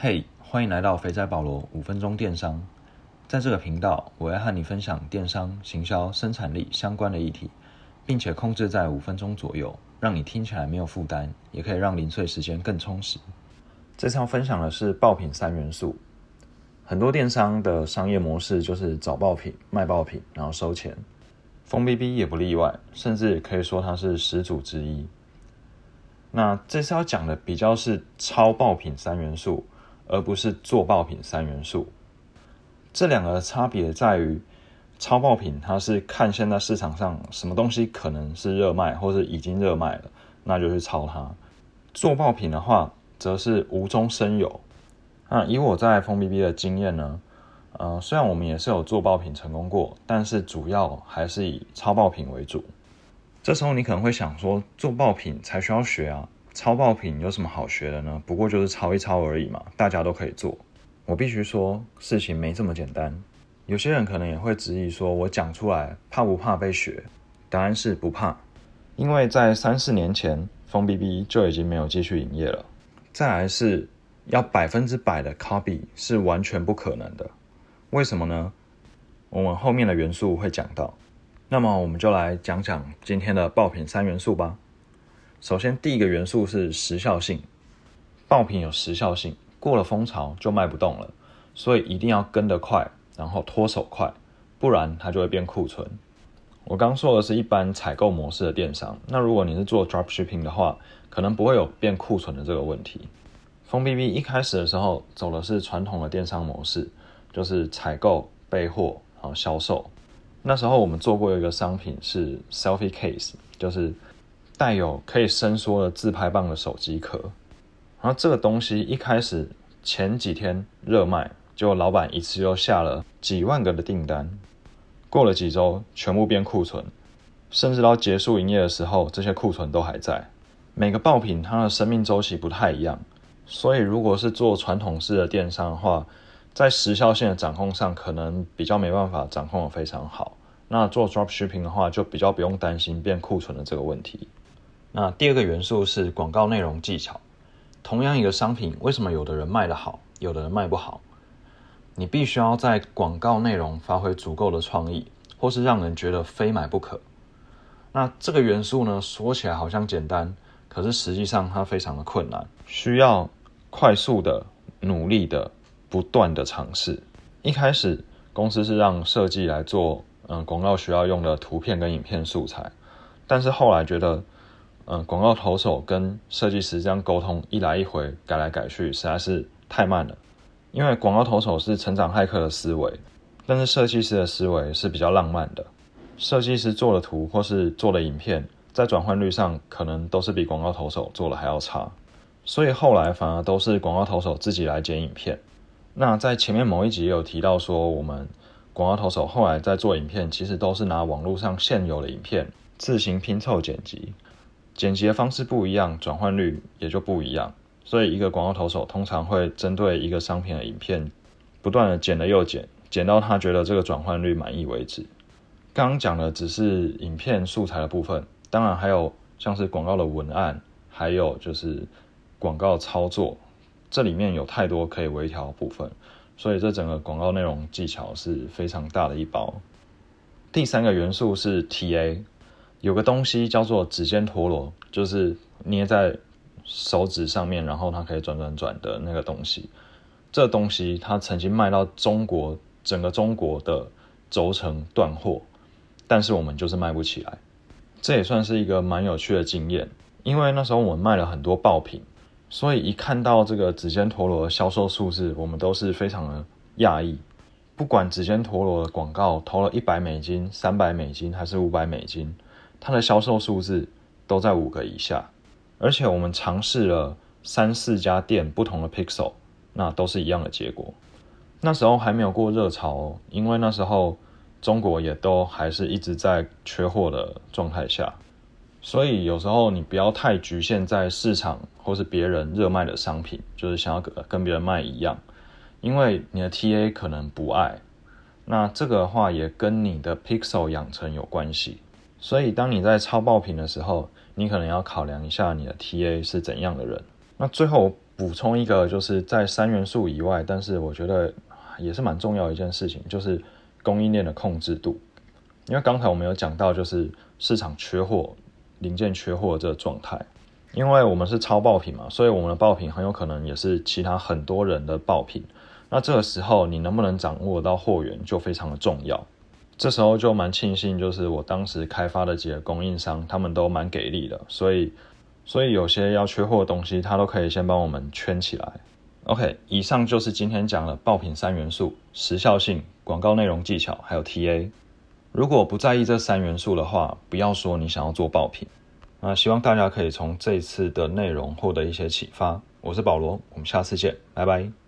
嘿，欢迎来到肥仔保罗五分钟电商。在这个频道，我要和你分享电商、行销、生产力相关的议题，并且控制在五分钟左右，让你听起来没有负担，也可以让零碎时间更充实。这次要分享的是爆品三元素。很多电商的商业模式就是找爆品、卖爆品，然后收钱。风 B B 也不例外，甚至可以说它是始祖之一。那这次要讲的比较是超爆品三元素，而不是做爆品三元素。这两个差别在于，超爆品它是看现在市场上什么东西可能是热卖，或是已经热卖了，那就去抄它。做爆品的话，则是无中生有。那以我在风 B B 的经验呢？呃，虽然我们也是有做爆品成功过，但是主要还是以超爆品为主。这时候你可能会想说，做爆品才需要学啊，超爆品有什么好学的呢？不过就是抄一抄而已嘛，大家都可以做。我必须说，事情没这么简单。有些人可能也会质疑说，我讲出来怕不怕被学？答案是不怕，因为在三四年前，风 B B 就已经没有继续营业了。再来是要百分之百的 copy 是完全不可能的。为什么呢？我们后面的元素会讲到。那么我们就来讲讲今天的爆品三元素吧。首先，第一个元素是时效性。爆品有时效性，过了风潮就卖不动了，所以一定要跟得快，然后脱手快，不然它就会变库存。我刚说的是一般采购模式的电商，那如果你是做 drop shipping 的话，可能不会有变库存的这个问题。风 B B 一开始的时候走的是传统的电商模式。就是采购、备货，然后销售。那时候我们做过一个商品是 selfie case，就是带有可以伸缩的自拍棒的手机壳。然后这个东西一开始前几天热卖，结果老板一次又下了几万个的订单。过了几周，全部变库存，甚至到结束营业的时候，这些库存都还在。每个爆品它的生命周期不太一样，所以如果是做传统式的电商的话，在时效性的掌控上，可能比较没办法掌控的非常好。那做 drop shipping 的话，就比较不用担心变库存的这个问题。那第二个元素是广告内容技巧。同样一个商品，为什么有的人卖得好，有的人卖不好？你必须要在广告内容发挥足够的创意，或是让人觉得非买不可。那这个元素呢，说起来好像简单，可是实际上它非常的困难，需要快速的、努力的。不断的尝试，一开始公司是让设计来做，嗯，广告需要用的图片跟影片素材，但是后来觉得，嗯，广告投手跟设计师这样沟通一来一回，改来改去实在是太慢了，因为广告投手是成长骇客的思维，但是设计师的思维是比较浪漫的，设计师做的图或是做的影片，在转换率上可能都是比广告投手做的还要差，所以后来反而都是广告投手自己来剪影片。那在前面某一集有提到说，我们广告投手后来在做影片，其实都是拿网络上现有的影片自行拼凑剪辑，剪辑的方式不一样，转换率也就不一样。所以一个广告投手通常会针对一个商品的影片，不断的剪了又剪，剪到他觉得这个转换率满意为止。刚刚讲的只是影片素材的部分，当然还有像是广告的文案，还有就是广告操作。这里面有太多可以微调的部分，所以这整个广告内容技巧是非常大的一包。第三个元素是 TA，有个东西叫做指尖陀螺，就是捏在手指上面，然后它可以转转转的那个东西。这东西它曾经卖到中国整个中国的轴承断货，但是我们就是卖不起来。这也算是一个蛮有趣的经验，因为那时候我们卖了很多爆品。所以一看到这个指尖陀螺的销售数字，我们都是非常的讶异。不管指尖陀螺的广告投了一百美金、三百美金还是五百美金，它的销售数字都在五个以下。而且我们尝试了三四家店不同的 Pixel，那都是一样的结果。那时候还没有过热潮，因为那时候中国也都还是一直在缺货的状态下。所以有时候你不要太局限在市场或是别人热卖的商品，就是想要跟跟别人卖一样，因为你的 TA 可能不爱。那这个的话也跟你的 Pixel 养成有关系。所以当你在超爆品的时候，你可能要考量一下你的 TA 是怎样的人。那最后补充一个，就是在三元素以外，但是我觉得也是蛮重要的一件事情，就是供应链的控制度。因为刚才我们有讲到，就是市场缺货、零件缺货这个状态。因为我们是超爆品嘛，所以我们的爆品很有可能也是其他很多人的爆品。那这个时候你能不能掌握到货源就非常的重要。这时候就蛮庆幸，就是我当时开发的几个供应商，他们都蛮给力的，所以所以有些要缺货的东西，他都可以先帮我们圈起来。OK，以上就是今天讲的爆品三元素：时效性、广告内容技巧，还有 TA。如果不在意这三元素的话，不要说你想要做爆品。那希望大家可以从这次的内容获得一些启发。我是保罗，我们下次见，拜拜。